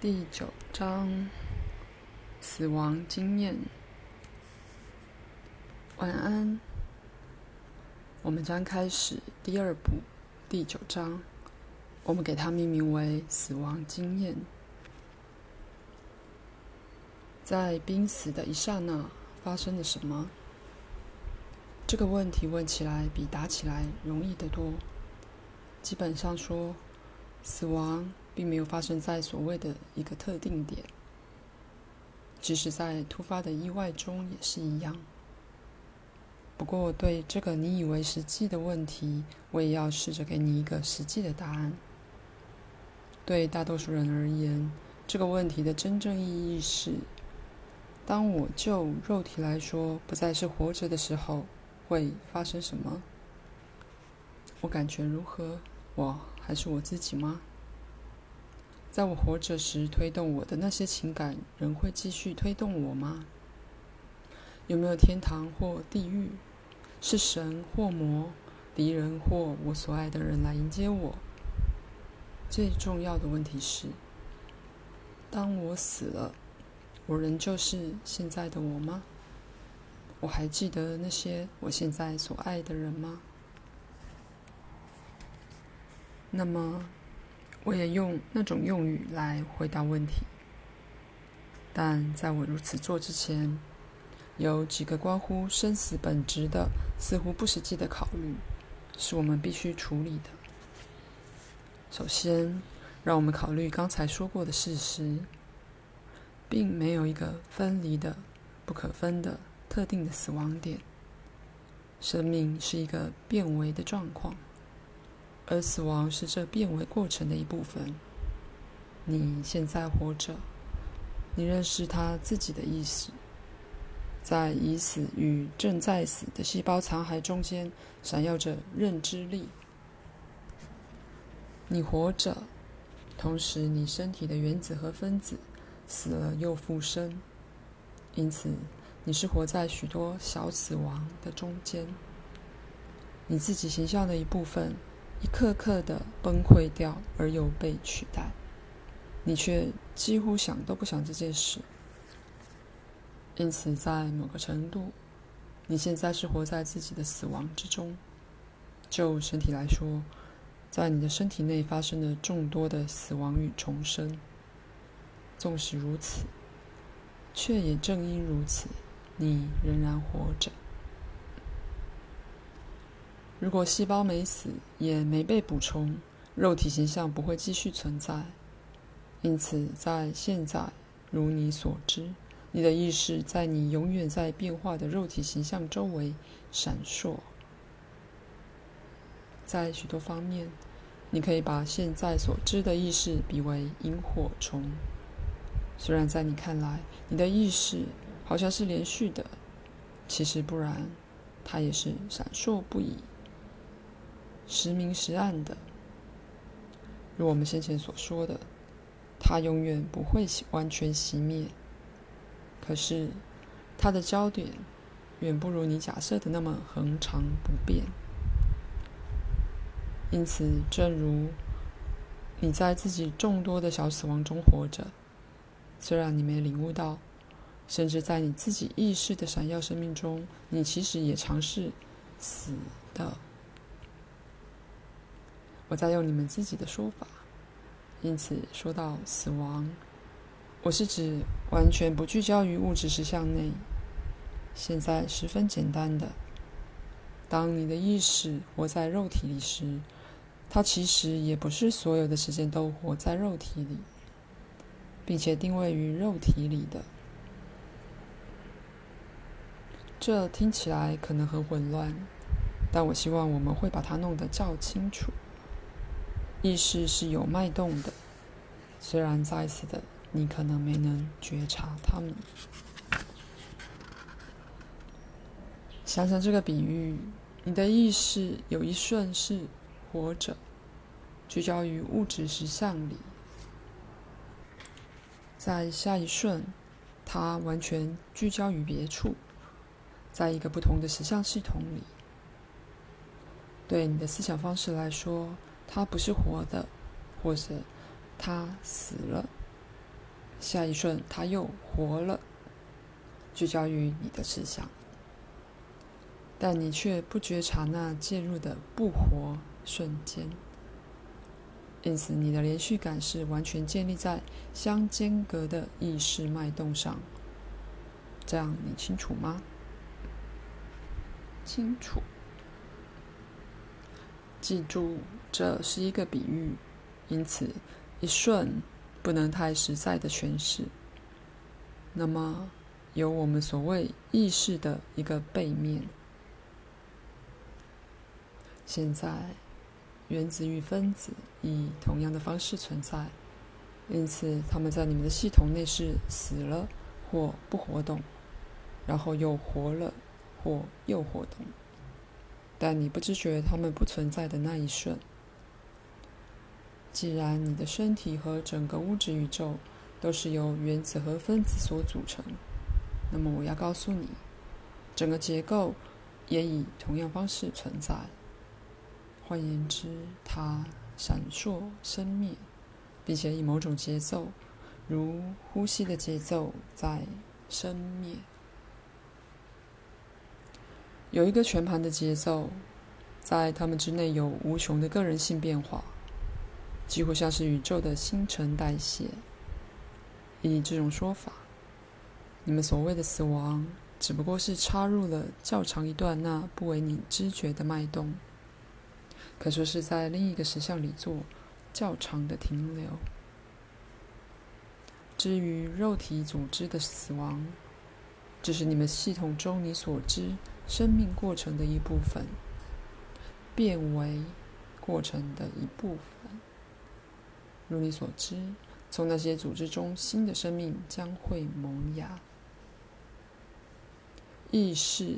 第九章：死亡经验。晚安。我们将开始第二部第九章，我们给它命名为“死亡经验”。在濒死的一刹那，发生了什么？这个问题问起来比答起来容易得多。基本上说，死亡。并没有发生在所谓的一个特定点，即使在突发的意外中也是一样。不过，对这个你以为实际的问题，我也要试着给你一个实际的答案。对大多数人而言，这个问题的真正意义是：当我就肉体来说不再是活着的时候，会发生什么？我感觉如何？我还是我自己吗？在我活着时，推动我的那些情感仍会继续推动我吗？有没有天堂或地狱？是神或魔，敌人或我所爱的人来迎接我？最重要的问题是：当我死了，我仍旧是现在的我吗？我还记得那些我现在所爱的人吗？那么，我也用那种用语来回答问题，但在我如此做之前，有几个关乎生死本质的、似乎不实际的考虑，是我们必须处理的。首先，让我们考虑刚才说过的事实，并没有一个分离的、不可分的特定的死亡点。生命是一个变为的状况。而死亡是这变为过程的一部分。你现在活着，你认识他自己的意识，在已死与正在死的细胞残骸中间闪耀着认知力。你活着，同时你身体的原子和分子死了又复生，因此你是活在许多小死亡的中间。你自己形象的一部分。一刻刻的崩溃掉，而又被取代，你却几乎想都不想这件事。因此，在某个程度，你现在是活在自己的死亡之中。就身体来说，在你的身体内发生了众多的死亡与重生。纵使如此，却也正因如此，你仍然活着。如果细胞没死，也没被补充，肉体形象不会继续存在。因此，在现在，如你所知，你的意识在你永远在变化的肉体形象周围闪烁。在许多方面，你可以把现在所知的意识比为萤火虫。虽然在你看来，你的意识好像是连续的，其实不然，它也是闪烁不已。时明时暗的，如我们先前所说的，它永远不会完全熄灭。可是，它的焦点远不如你假设的那么恒常不变。因此，正如你在自己众多的小死亡中活着，虽然你没领悟到，甚至在你自己意识的闪耀生命中，你其实也尝试死的。我在用你们自己的说法，因此说到死亡，我是指完全不聚焦于物质实相内。现在十分简单的，当你的意识活在肉体里时，它其实也不是所有的时间都活在肉体里，并且定位于肉体里的。这听起来可能很混乱，但我希望我们会把它弄得较清楚。意识是有脉动的，虽然在此的你可能没能觉察它们。想想这个比喻：你的意识有一瞬是活着，聚焦于物质实相里；在下一瞬，它完全聚焦于别处，在一个不同的实相系统里。对你的思想方式来说，它不是活的，或者它死了。下一瞬他又活了，聚焦于你的思想，但你却不觉察那介入的不活瞬间。因此，你的连续感是完全建立在相间隔的意识脉动上。这样你清楚吗？清楚。记住，这是一个比喻，因此一瞬不能太实在的诠释。那么，有我们所谓意识的一个背面。现在，原子与分子以同样的方式存在，因此它们在你们的系统内是死了或不活动，然后又活了或又活动。但你不知觉它们不存在的那一瞬。既然你的身体和整个物质宇宙都是由原子和分子所组成，那么我要告诉你，整个结构也以同样方式存在。换言之，它闪烁生灭，并且以某种节奏，如呼吸的节奏，在生灭。有一个全盘的节奏，在它们之内有无穷的个人性变化，几乎像是宇宙的新陈代谢。以这种说法，你们所谓的死亡，只不过是插入了较长一段那不为你知觉的脉动，可说是在另一个实相里做较长的停留。至于肉体组织的死亡，这是你们系统中你所知。生命过程的一部分，变为过程的一部分。如你所知，从那些组织中，新的生命将会萌芽。意识，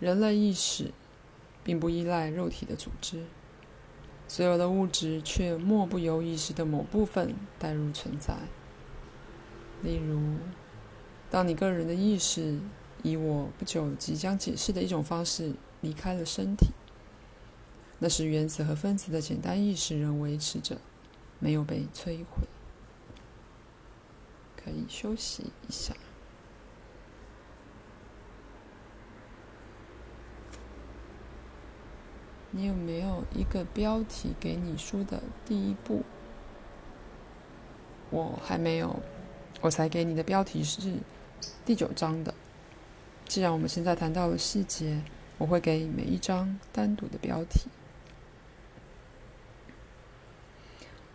人类意识，并不依赖肉体的组织，所有的物质却莫不由意识的某部分带入存在。例如，当你个人的意识。以我不久即将解释的一种方式离开了身体，那是原子和分子的简单意识仍维持着，没有被摧毁。可以休息一下。你有没有一个标题给你书的第一部？我还没有，我才给你的标题是第九章的。既然我们现在谈到了细节，我会给每一张单独的标题。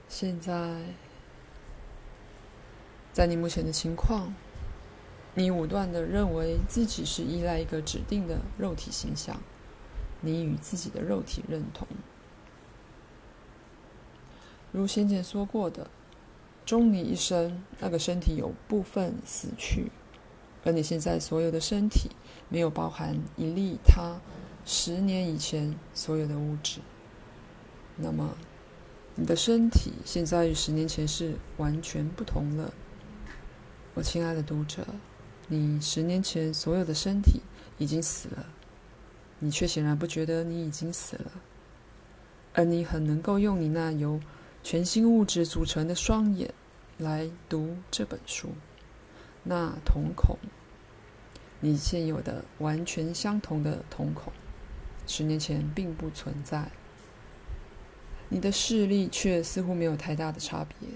现在，在你目前的情况，你武断的认为自己是依赖一个指定的肉体形象，你与自己的肉体认同。如先前说过的，终你一生，那个身体有部分死去。而你现在所有的身体，没有包含一粒它十年以前所有的物质。那么，你的身体现在与十年前是完全不同了。我亲爱的读者，你十年前所有的身体已经死了，你却显然不觉得你已经死了。而你很能够用你那由全新物质组成的双眼来读这本书。那瞳孔，你现有的完全相同的瞳孔，十年前并不存在。你的视力却似乎没有太大的差别。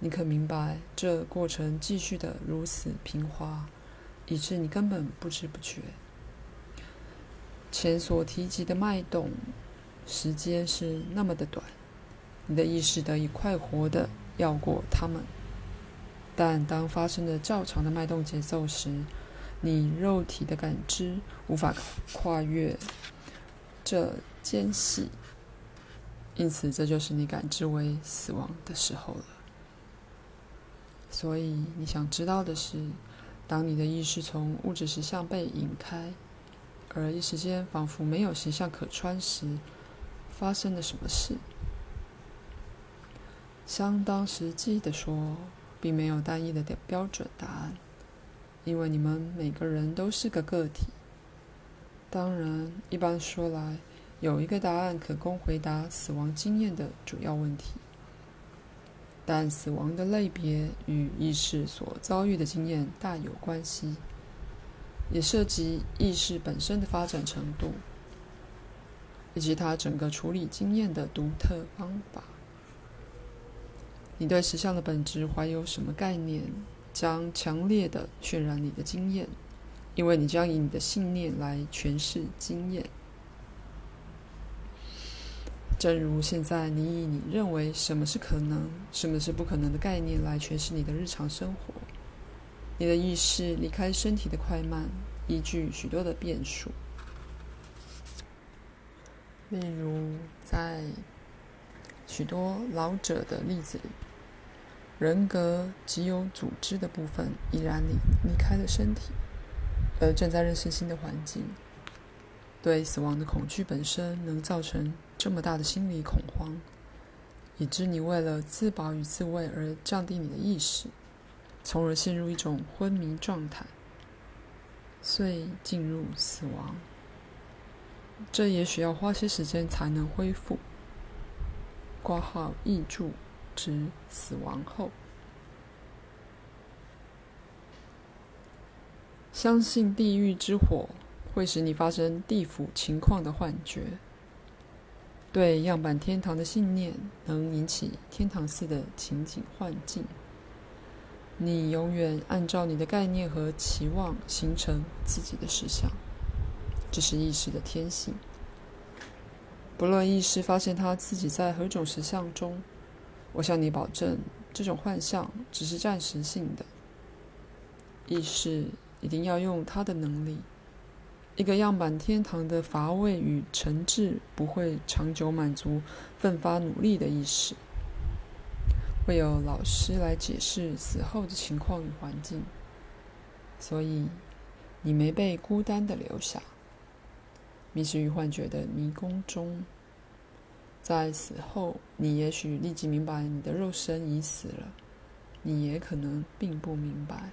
你可明白，这过程继续的如此平滑，以致你根本不知不觉。前所提及的脉动，时间是那么的短，你的意识得以快活的绕过它们。但当发生了较长的脉动节奏时，你肉体的感知无法跨越这间隙，因此这就是你感知为死亡的时候了。所以你想知道的是，当你的意识从物质实相被引开，而一时间仿佛没有形象可穿时，发生了什么事？相当实际的说。并没有单一的标准答案，因为你们每个人都是个个体。当然，一般说来，有一个答案可供回答死亡经验的主要问题。但死亡的类别与意识所遭遇的经验大有关系，也涉及意识本身的发展程度，以及它整个处理经验的独特方法。你对实相的本质怀有什么概念，将强烈地渲染你的经验，因为你将以你的信念来诠释经验。正如现在，你以你认为什么是可能、什么是不可能的概念来诠释你的日常生活。你的意识离开身体的快慢，依据许多的变数。例如，在许多老者的例子里，人格极有组织的部分已然离离开了身体，而正在认识新的环境。对死亡的恐惧本身能造成这么大的心理恐慌，以致你为了自保与自卫而降低你的意识，从而陷入一种昏迷状态，遂进入死亡。这也许要花些时间才能恢复。挂号译注指死亡后，相信地狱之火。会使你发生地府情况的幻觉。对样板天堂的信念能引起天堂似的情景幻境。你永远按照你的概念和期望形成自己的实相，这是意识的天性。不论意识发现他自己在何种实相中，我向你保证，这种幻象只是暂时性的。意识一定要用他的能力。一个样板天堂的乏味与诚挚不会长久满足奋发努力的意识。会有老师来解释死后的情况与环境，所以你没被孤单的留下，迷失于幻觉的迷宫中。在死后，你也许立即明白你的肉身已死了，你也可能并不明白。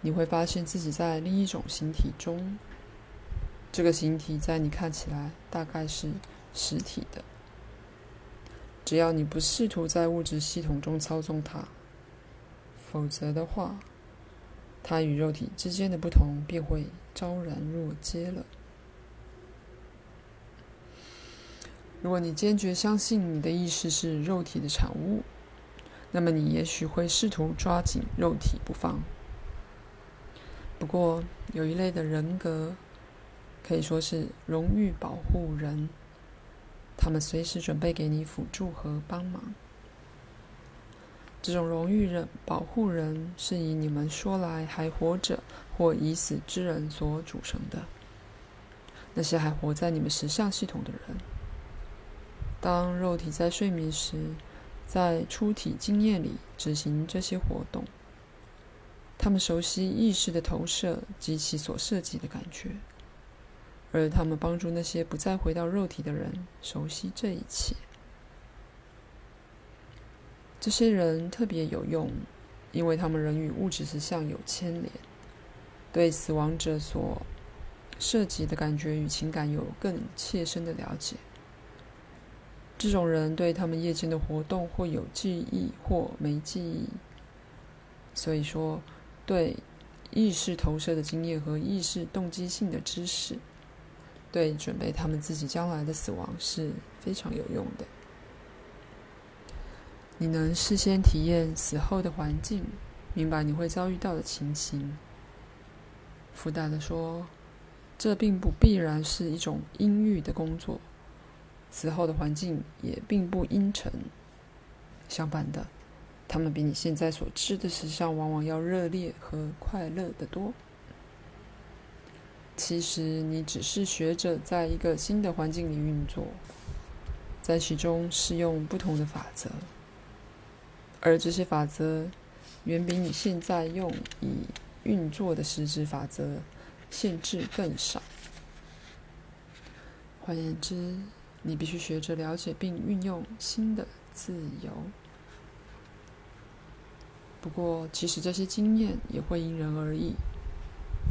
你会发现自己在另一种形体中，这个形体在你看起来大概是实体的。只要你不试图在物质系统中操纵它，否则的话，它与肉体之间的不同便会昭然若揭了。如果你坚决相信你的意识是肉体的产物，那么你也许会试图抓紧肉体不放。不过，有一类的人格可以说是荣誉保护人，他们随时准备给你辅助和帮忙。这种荣誉人保护人是以你们说来还活着或已死之人所组成的，那些还活在你们实相系统的人。当肉体在睡眠时，在出体经验里执行这些活动。他们熟悉意识的投射及其所涉及的感觉，而他们帮助那些不再回到肉体的人熟悉这一切。这些人特别有用，因为他们仍与物质实相有牵连，对死亡者所涉及的感觉与情感有更切身的了解。这种人对他们夜间的活动或有记忆或没记忆，所以说。对意识投射的经验和意识动机性的知识，对准备他们自己将来的死亡是非常有用的。你能事先体验死后的环境，明白你会遭遇到的情形。附带的说，这并不必然是一种阴郁的工作，死后的环境也并不阴沉，相反的。他们比你现在所知的实相往往要热烈和快乐得多。其实你只是学着在一个新的环境里运作，在其中适用不同的法则，而这些法则远比你现在用以运作的实质法则限制更少。换言之，你必须学着了解并运用新的自由。不过，其实这些经验也会因人而异，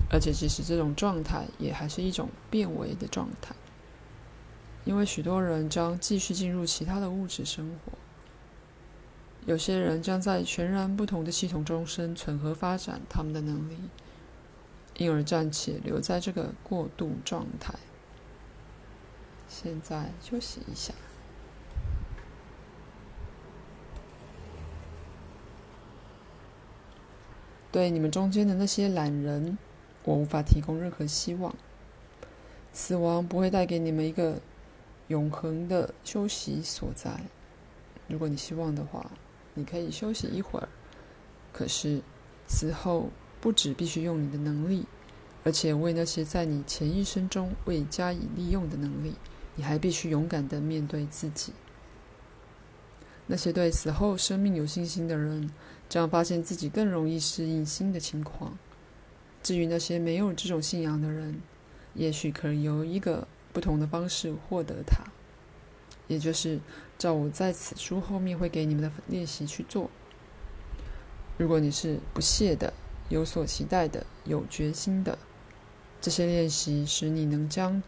而且即使这种状态也还是一种变为的状态，因为许多人将继续进入其他的物质生活，有些人将在全然不同的系统中生存和发展他们的能力，因而暂且留在这个过渡状态。现在休息一下。对你们中间的那些懒人，我无法提供任何希望。死亡不会带给你们一个永恒的休息所在。如果你希望的话。你可以休息一会儿，可是死后不只必须用你的能力，而且为那些在你前一生中未加以利用的能力，你还必须勇敢地面对自己。那些对死后生命有信心的人，将发现自己更容易适应新的情况。至于那些没有这种信仰的人，也许可以由一个不同的方式获得它。也就是照我在此书后面会给你们的练习去做。如果你是不懈的、有所期待的、有决心的，这些练习使你能将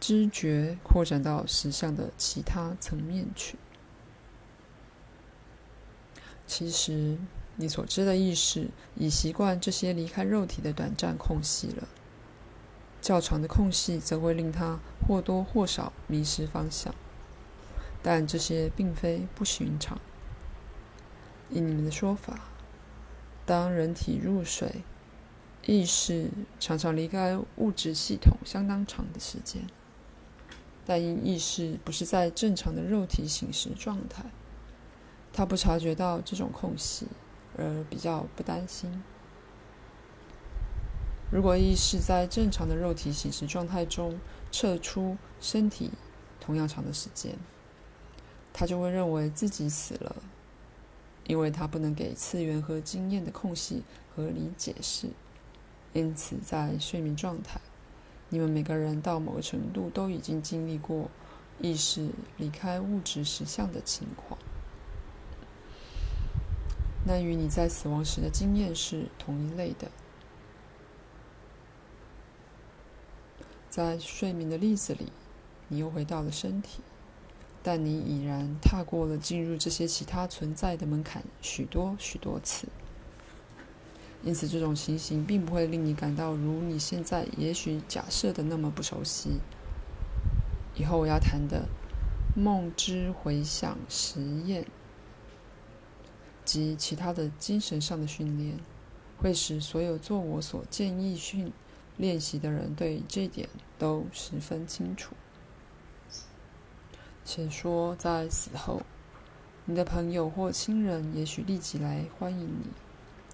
知觉扩展到实相的其他层面去。其实，你所知的意识已习惯这些离开肉体的短暂空隙了。较长的空隙则会令它或多或少迷失方向。但这些并非不寻常。以你们的说法，当人体入睡，意识常常离开物质系统相当长的时间，但因意识不是在正常的肉体醒时状态，他不察觉到这种空隙，而比较不担心。如果意识在正常的肉体醒时状态中撤出身体同样长的时间，他就会认为自己死了，因为他不能给次元和经验的空隙合理解释。因此，在睡眠状态，你们每个人到某个程度都已经经历过意识离开物质实相的情况。那与你在死亡时的经验是同一类的。在睡眠的例子里，你又回到了身体。但你已然踏过了进入这些其他存在的门槛许多许多次，因此这种情形并不会令你感到如你现在也许假设的那么不熟悉。以后我要谈的梦之回响实验及其他的精神上的训练，会使所有做我所建议训练习的人对这点都十分清楚。且说，在死后，你的朋友或亲人也许立即来欢迎你，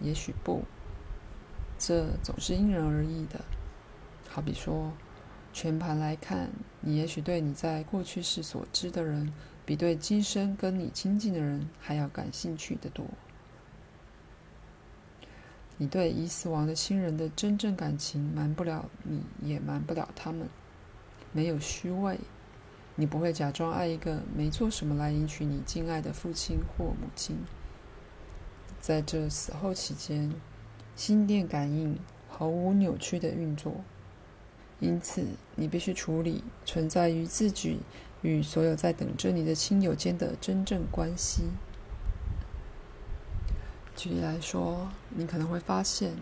也许不，这总是因人而异的。好比说，全盘来看，你也许对你在过去世所知的人，比对今生跟你亲近的人还要感兴趣得多。你对已死亡的亲人的真正感情，瞒不了你，也瞒不了他们，没有虚伪。你不会假装爱一个没做什么来赢取你敬爱的父亲或母亲。在这死后期间，心电感应毫无扭曲的运作，因此你必须处理存在于自己与所有在等着你的亲友间的真正关系。举例来说，你可能会发现，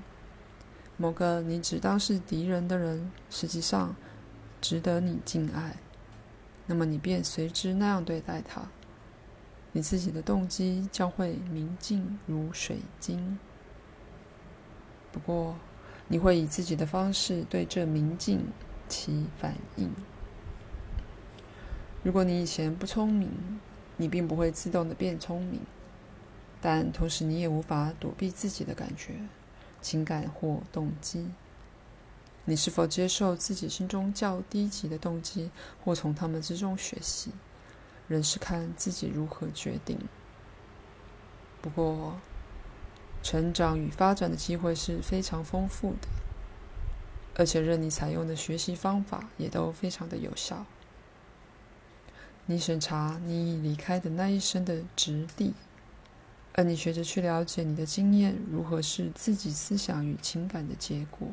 某个你只当是敌人的人，实际上值得你敬爱。那么你便随之那样对待他，你自己的动机将会明净如水晶。不过，你会以自己的方式对这明净起反应。如果你以前不聪明，你并不会自动的变聪明，但同时你也无法躲避自己的感觉、情感或动机。你是否接受自己心中较低级的动机，或从他们之中学习，仍是看自己如何决定。不过，成长与发展的机会是非常丰富的，而且任你采用的学习方法也都非常的有效。你审查你已离开的那一生的质地，而你学着去了解你的经验如何是自己思想与情感的结果。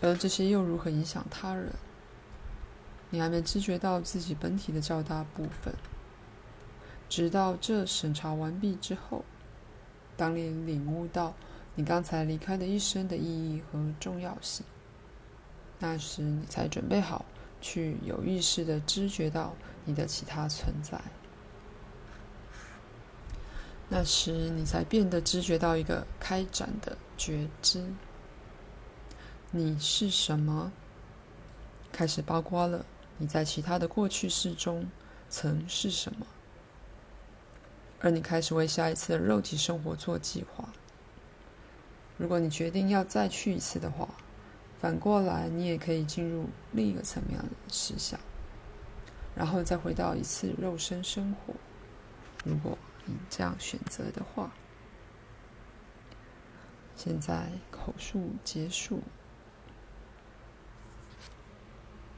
而这些又如何影响他人？你还没知觉到自己本体的较大部分，直到这审查完毕之后，当你领悟到你刚才离开的一生的意义和重要性，那时你才准备好去有意识的知觉到你的其他存在。那时你才变得知觉到一个开展的觉知。你是什么？开始包括了你在其他的过去式中曾是什么，而你开始为下一次的肉体生活做计划。如果你决定要再去一次的话，反过来你也可以进入另一个层面的实相，然后再回到一次肉身生活。如果你这样选择的话，现在口述结束。